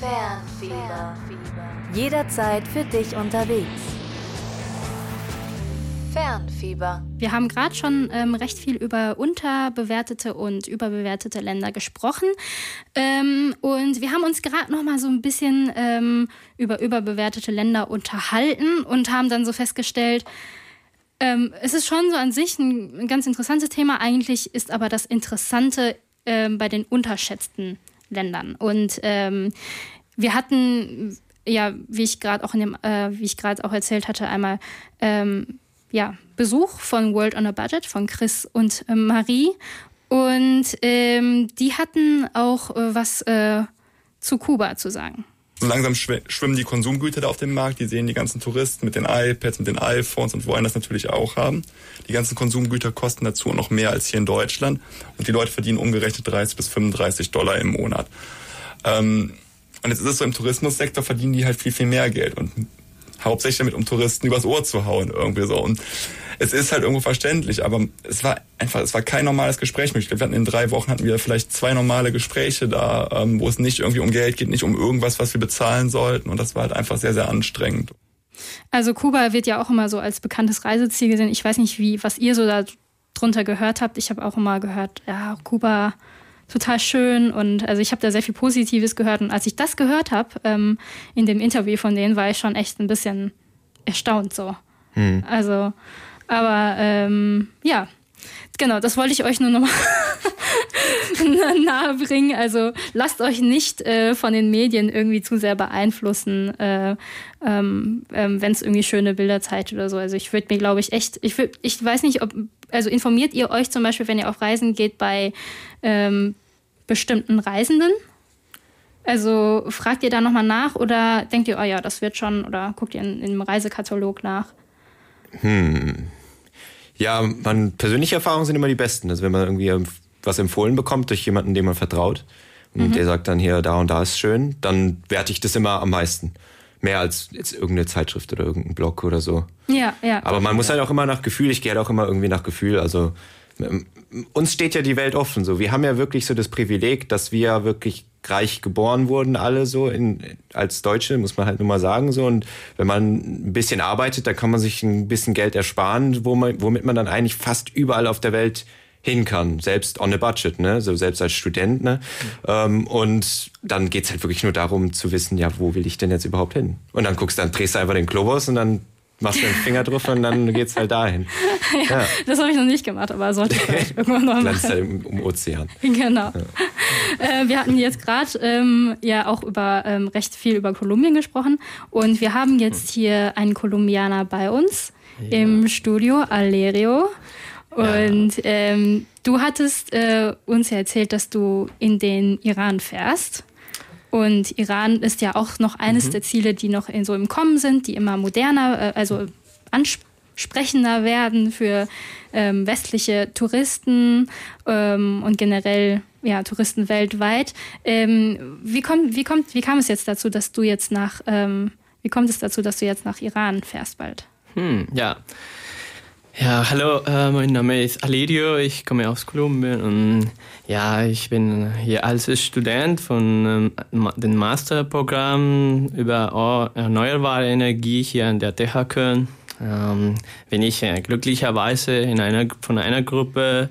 Fernfieber. Jederzeit für dich unterwegs. Fernfieber. Wir haben gerade schon ähm, recht viel über unterbewertete und überbewertete Länder gesprochen. Ähm, und wir haben uns gerade noch mal so ein bisschen ähm, über überbewertete Länder unterhalten und haben dann so festgestellt, ähm, es ist schon so an sich ein, ein, ganz interessantes Thema. Eigentlich ist aber das Interessante ähm, bei den unterschätzten Ländern. Und ähm, wir hatten ja, wie ich gerade auch in dem, äh, wie ich gerade auch erzählt hatte, einmal ähm, ja, Besuch von World on a Budget von Chris und äh, Marie. Und ähm, die hatten auch äh, was äh, zu Kuba zu sagen. So langsam schwimmen die Konsumgüter da auf dem Markt. Die sehen die ganzen Touristen mit den iPads, mit den iPhones und wollen das natürlich auch haben. Die ganzen Konsumgüter kosten dazu noch mehr als hier in Deutschland. Und die Leute verdienen umgerechnet 30 bis 35 Dollar im Monat. Ähm, und jetzt ist es so, im Tourismussektor verdienen die halt viel, viel mehr Geld und hauptsächlich damit, um Touristen übers Ohr zu hauen irgendwie so. Und es ist halt irgendwo verständlich, aber es war einfach, es war kein normales Gespräch. Ich glaube, wir hatten in drei Wochen hatten wir vielleicht zwei normale Gespräche da, ähm, wo es nicht irgendwie um Geld geht, nicht um irgendwas, was wir bezahlen sollten. Und das war halt einfach sehr, sehr anstrengend. Also Kuba wird ja auch immer so als bekanntes Reiseziel gesehen. Ich weiß nicht, wie, was ihr so da drunter gehört habt. Ich habe auch immer gehört, ja, Kuba total schön und also ich habe da sehr viel Positives gehört und als ich das gehört habe ähm, in dem Interview von denen, war ich schon echt ein bisschen erstaunt so. Hm. Also, aber ähm, ja, genau, das wollte ich euch nur nochmal nahe bringen. Also lasst euch nicht äh, von den Medien irgendwie zu sehr beeinflussen, äh, ähm, ähm, wenn es irgendwie schöne Bilder zeigt oder so. Also ich würde mir, glaube ich, echt, ich würd, ich weiß nicht, ob, also informiert ihr euch zum Beispiel, wenn ihr auf Reisen geht, bei ähm, bestimmten Reisenden? Also fragt ihr da nochmal nach oder denkt ihr, oh ja, das wird schon, oder guckt ihr in, in einem Reisekatalog nach? Hm. Ja, man, persönliche Erfahrungen sind immer die besten. Also wenn man irgendwie was empfohlen bekommt durch jemanden, dem man vertraut und mhm. der sagt dann hier, da und da ist schön, dann werte ich das immer am meisten. Mehr als jetzt irgendeine Zeitschrift oder irgendein Blog oder so. Ja, ja. Aber man muss halt auch immer nach Gefühl, ich gehe halt auch immer irgendwie nach Gefühl. Also uns steht ja die Welt offen. So, wir haben ja wirklich so das Privileg, dass wir wirklich reich geboren wurden, alle so in, als Deutsche, muss man halt nur mal sagen so. Und wenn man ein bisschen arbeitet, dann kann man sich ein bisschen Geld ersparen, wo man, womit man dann eigentlich fast überall auf der Welt hin kann, selbst on a budget, ne, so selbst als Student, ne. Mhm. Ähm, und dann geht's halt wirklich nur darum zu wissen, ja, wo will ich denn jetzt überhaupt hin? Und dann guckst, dann drehst du einfach den Globus und dann machst du den Finger drauf und dann geht's halt dahin. ja, ja. Das habe ich noch nicht gemacht, aber sollte ich vielleicht irgendwann noch machen. halt im, Ozean. Genau. Ja. Äh, wir hatten jetzt gerade ähm, ja auch über ähm, recht viel über Kolumbien gesprochen und wir haben jetzt hier einen Kolumbianer bei uns im Studio, Alerio. Und ähm, du hattest äh, uns ja erzählt, dass du in den Iran fährst. Und Iran ist ja auch noch eines mhm. der Ziele, die noch in so im Kommen sind, die immer moderner, äh, also ansprechender werden für ähm, westliche Touristen ähm, und generell ja, Touristen weltweit. Ähm, wie, kommt, wie, kommt, wie kam es jetzt dazu, dass du jetzt nach, ähm, wie kommt es dazu, dass du jetzt nach Iran fährst bald? Hm, ja. Ja, hallo, äh, mein Name ist Alidio, ich komme aus Kolumbien und ja, ich bin hier als Student von ähm, dem Masterprogramm über erneuerbare Energie hier an der TH Köln. Ähm, bin ich äh, glücklicherweise in einer, von einer Gruppe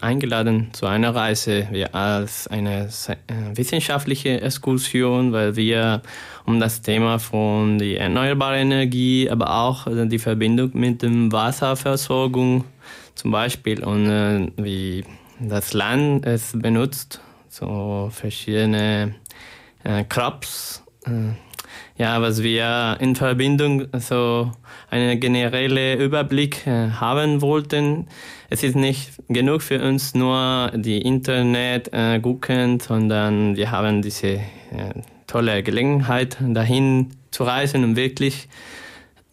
eingeladen zu einer Reise als eine äh, wissenschaftliche Exkursion, weil wir um das Thema von der erneuerbaren Energie, aber auch die Verbindung mit dem Wasserversorgung zum Beispiel und wie das Land es benutzt, so verschiedene äh, Crops, äh, ja, was wir in Verbindung so einen generellen Überblick äh, haben wollten. Es ist nicht genug für uns nur die Internet äh, gucken, sondern wir haben diese äh, tolle Gelegenheit, dahin zu reisen und wirklich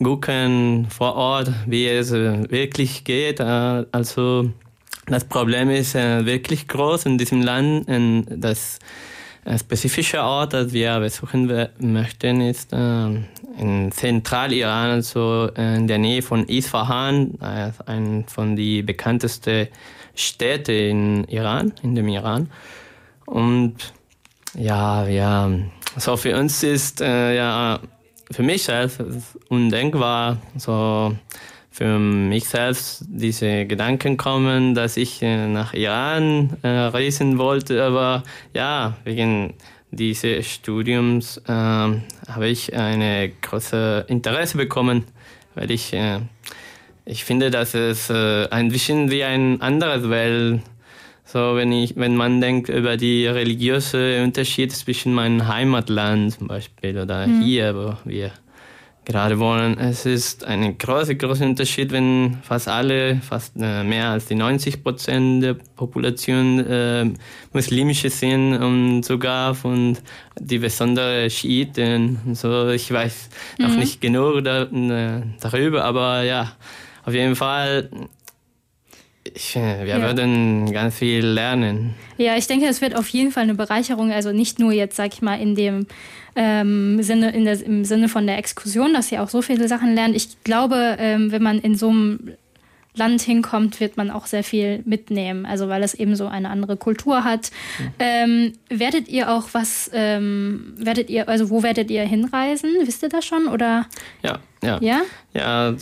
gucken vor Ort, wie es äh, wirklich geht. Äh, also das Problem ist äh, wirklich groß in diesem Land. Das äh, spezifische Ort, das wir besuchen möchten, ist äh, in Zentraliran, also in der Nähe von Isfahan, äh, ein von den bekanntesten Städten in Iran, in dem Iran. Und Ja, ja. So für uns ist äh, ja für mich selbst undenkbar, so für mich selbst diese Gedanken kommen, dass ich äh, nach Iran äh, reisen wollte, aber ja, wegen dieses Studiums äh, habe ich eine große Interesse bekommen, weil ich äh, ich finde, dass es äh, ein bisschen wie ein anderes Welt so, wenn ich, wenn man denkt über die religiöse Unterschiede zwischen meinem Heimatland zum Beispiel oder mhm. hier, wo wir gerade wohnen, es ist ein großer, großer Unterschied, wenn fast alle, fast äh, mehr als die 90 Prozent der Population äh, muslimische sind und sogar von die besonderen Schiiten. So, ich weiß noch mhm. nicht genug da, äh, darüber, aber ja, auf jeden Fall ich, wir ja. würden ganz viel lernen. Ja, ich denke, es wird auf jeden Fall eine Bereicherung, also nicht nur jetzt, sag ich mal, in dem ähm, Sinne, in der, im Sinne von der Exkursion, dass ihr auch so viele Sachen lernt. Ich glaube, ähm, wenn man in so einem Land hinkommt, wird man auch sehr viel mitnehmen. Also weil es eben so eine andere Kultur hat. Mhm. Ähm, werdet ihr auch was, ähm, werdet ihr, also wo werdet ihr hinreisen? Wisst ihr das schon? Oder? Ja, ja. Ja, ja,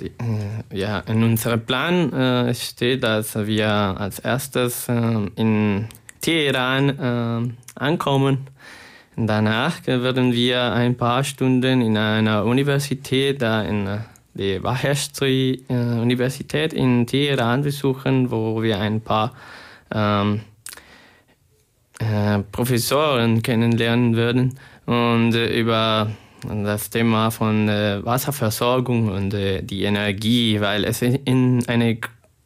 ja in unserem Plan äh, steht, dass wir als erstes äh, in Teheran äh, ankommen. Danach werden wir ein paar Stunden in einer Universität da in äh, die Vahestri äh, Universität in Teheran besuchen, wo wir ein paar ähm, äh, Professoren kennenlernen würden und über das Thema von äh, Wasserversorgung und äh, die Energie, weil es in eine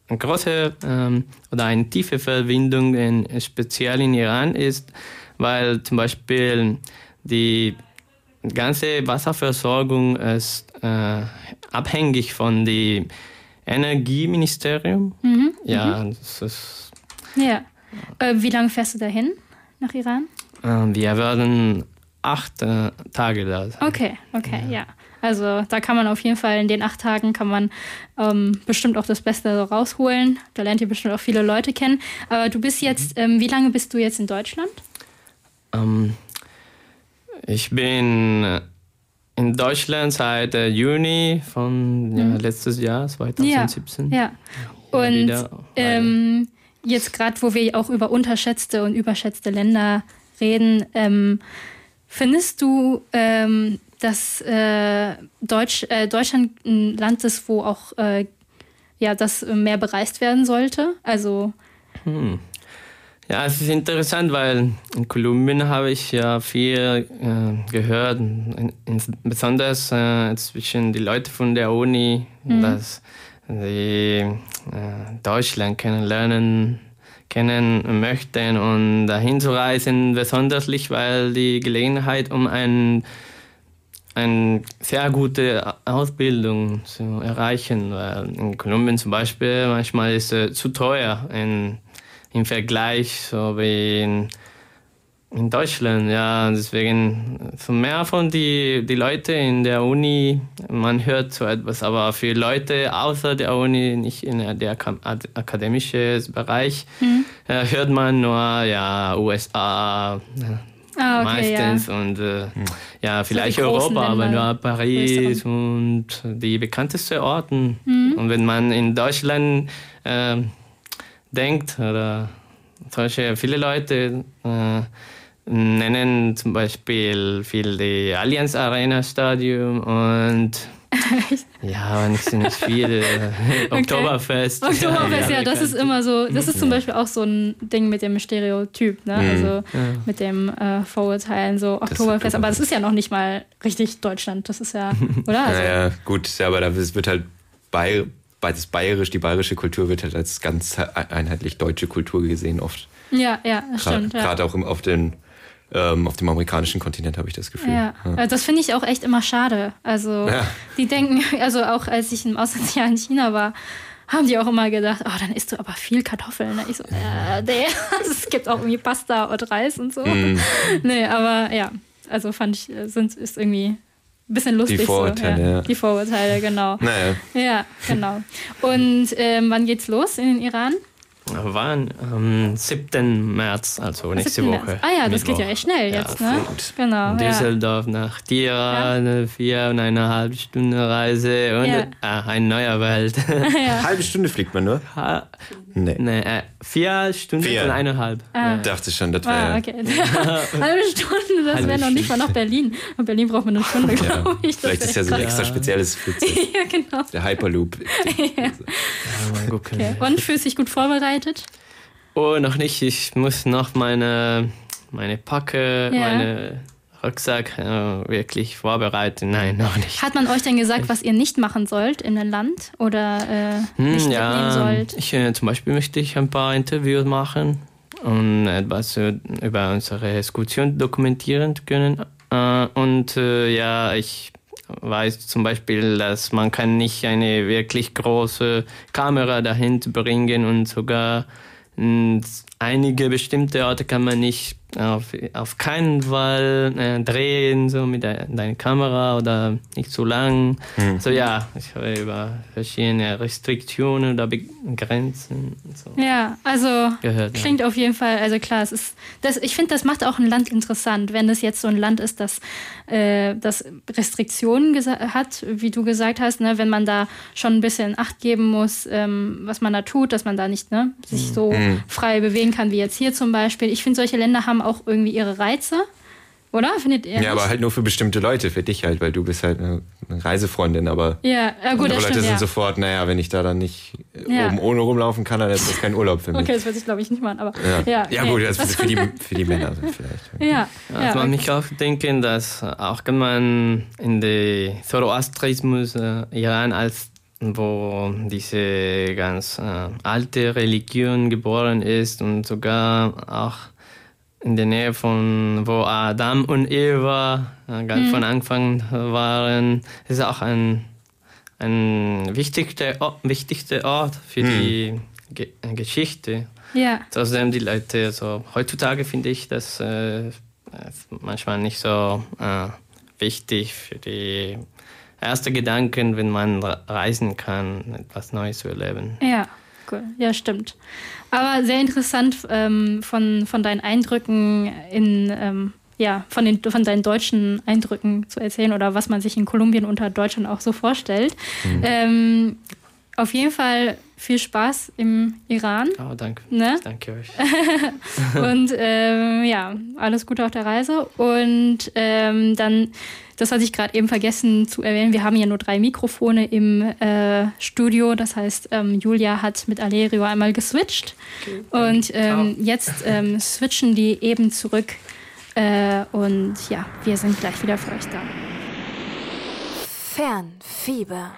große ähm, oder eine tiefe Verbindung in, speziell in Iran ist, weil zum Beispiel die ganze Wasserversorgung ist äh, abhängig von dem Energieministerium. Mhm, ja, mhm. das ist. Ja. Äh, wie lange fährst du dahin nach Iran? Äh, wir werden acht äh, Tage da sein. Okay, okay, ja. ja. Also da kann man auf jeden Fall in den acht Tagen kann man ähm, bestimmt auch das Beste rausholen. Da lernt ihr bestimmt auch viele Leute kennen. Aber du bist jetzt, mhm. ähm, wie lange bist du jetzt in Deutschland? Ähm, ich bin in Deutschland seit äh, Juni von ja, mhm. letztes Jahr, 2017. Ja, ja. und ähm, jetzt gerade, wo wir auch über unterschätzte und überschätzte Länder reden, ähm, findest du, ähm, dass äh, Deutsch, äh, Deutschland ein Land ist, wo auch äh, ja, das mehr bereist werden sollte? Also hm. Ja, es ist interessant, weil in Kolumbien habe ich ja viel äh, gehört, in, in, besonders äh, zwischen die Leute von der Uni, mhm. dass sie äh, Deutschland kennenlernen kennen möchten und dahin zu reisen, besonders weil die Gelegenheit, um ein, eine sehr gute Ausbildung zu erreichen, weil in Kolumbien zum Beispiel manchmal ist es zu teuer. In, im Vergleich so wie in, in Deutschland. Ja, deswegen so mehr von die, die Leute in der Uni, man hört so etwas, aber für Leute außer der Uni, nicht in der akademischen Bereich, mhm. äh, hört man nur ja USA. Ah, okay, meistens ja. und äh, hm. ja vielleicht so Europa, aber nur Paris und die bekanntesten Orten. Mhm. Und wenn man in Deutschland äh, denkt oder solche viele Leute äh, nennen zum Beispiel viel die Allianz Arena Stadium und ja, nicht, nicht viel. okay. Oktoberfest. Oktoberfest, ja, das ist immer so. Das ist zum Beispiel auch so ein Ding mit dem Stereotyp, ne? Mhm. Also ja. mit dem äh, Vorurteilen, so Oktoberfest. Das aber das ist ja noch nicht mal richtig Deutschland. Das ist ja, oder? Also, naja, gut, ja, aber da wird halt bei das Bayerisch, die bayerische Kultur wird halt als ganz einheitlich deutsche Kultur gesehen oft. Ja, ja, das stimmt. Gerade ja. auch im, auf, den, auf dem amerikanischen Kontinent habe ich das Gefühl. Ja, ja. das finde ich auch echt immer schade. Also ja. die denken, also auch als ich im Auslandsjahr in China war, haben die auch immer gedacht, oh, dann isst du aber viel Kartoffeln. Ich so, äh, nee, es gibt auch irgendwie Pasta und Reis und so. Mm. Nee, aber ja, also fand ich, sind, ist irgendwie bisschen lustig. Die Vorurteile, so, ja. Die Vorurteile, genau. Naja. Ja, genau. Und ähm, wann geht's los in den Iran? Wann? Am 7. März, also nächste 17. Woche. März. Ah ja, das Mittwoch. geht ja echt schnell Ja, jetzt, ne? gut. Genau. Ja. Düsseldorf nach Tira, eine vier und eine halbe Stunde Reise und Ja. ah, eine neue Welt. ja. Halbe Stunde fliegt man nur? Ha- Nee. nee, äh, vier Stunden Vier. und eineinhalb. Ja. Dachte schon, das wäre. Ah, okay. Halbe Stunde, das wäre noch nicht mal nach Berlin. In Berlin braucht man eine Stunde, Ja, glaube ich. Vielleicht ist ja so ein extra spezielles Flugzeug. Ja, genau. Der Hyperloop. Mal gucken. Okay. Und fühlst dich gut vorbereitet? Oh, noch nicht. Ich muss noch meine, meine Packe, Ja. meine Rucksack äh, wirklich vorbereiten. Nein, noch nicht. Hat man euch denn gesagt, was ihr nicht machen sollt in dem Land oder äh, Hm, nicht mitnehmen ja, sollt? ich, äh, zum Beispiel möchte ich ein paar Interviews machen und etwas äh, über unsere Exkursion dokumentieren können. Äh, und äh, ja, ich weiß zum Beispiel, dass man kann nicht eine wirklich große Kamera dahin bringen und sogar mh, einige bestimmte Orte kann man nicht auf, auf keinen Fall äh, drehen, so mit der, deiner Kamera oder nicht so lang. So ja, ich habe über verschiedene Restriktionen oder Grenzen und so Ja, also gehört. Ja. klingt auf jeden Fall, also klar, es ist, das, ich finde, das macht auch ein Land interessant, wenn es jetzt so ein Land ist, das, äh, das Restriktionen hat, wie du gesagt hast, ne, wenn man da schon ein bisschen Acht geben muss, ähm, was man da tut, dass man da nicht ne, sich so frei bewegen kann wie jetzt hier zum Beispiel. Ich finde, solche Länder haben auch irgendwie ihre Reize, oder? Findet ihr Ja, nicht? aber halt nur für bestimmte Leute, für dich halt, weil du bist halt eine Reisefreundin, aber ja, ja, gut, andere das Leute stimmt, sind ja. sofort, naja, wenn ich da dann nicht Ja. oben ohne rumlaufen kann, dann ist das kein Urlaub für mich. Okay, das würde ich glaube ich nicht machen, aber Ja, ja, ja, nee, gut, das das- ist für die, für die Männer so vielleicht. Ja, Ja, ja, also man mich auch denken, dass auch wenn man in der Zoroastrismus äh, Iran als wo diese ganz äh, alte Religion geboren ist und sogar auch in der Nähe von wo Adam und Eva äh, ganz von Anfang waren, ist auch ein ein wichtigster Ort, wichtigster Ort für die Ge Geschichte. ja. Trotzdem die Leute, so heutzutage finde ich das äh, manchmal nicht so äh, wichtig für die ersten Gedanken, wenn man re- reisen kann, etwas Neues zu erleben. Ja, cool. Ja, stimmt. Aber sehr interessant ähm, von, von deinen Eindrücken in, ähm, ja, von, den, von deinen deutschen Eindrücken zu erzählen oder was man sich in Kolumbien unter Deutschland auch so vorstellt. Ähm, auf jeden Fall viel Spaß im Iran. Oh, danke. Ne? Danke euch. Und ähm, ja, alles Gute auf der Reise. Und ähm, dann, das hatte ich gerade eben vergessen zu erwähnen, wir haben ja nur drei Mikrofone im äh, Studio. Das heißt, ähm, Julia hat mit Alerio einmal geswitcht. Und ähm, jetzt ähm, switchen die eben zurück. Äh, und ja, wir sind gleich wieder für euch da. Fernfieber.